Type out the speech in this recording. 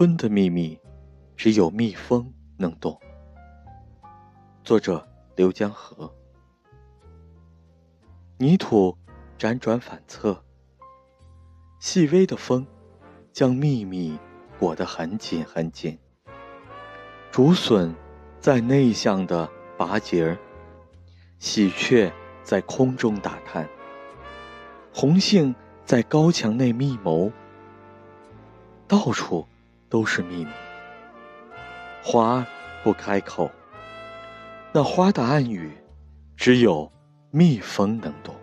春的秘密，只有蜜蜂能懂。作者：刘江河。泥土辗转反侧，细微的风将秘密裹得很紧很紧。竹笋在内向的拔节儿，喜鹊在空中打探，红杏在高墙内密谋。到处都是秘密，花不开口，那花的暗语，只有蜜蜂能懂。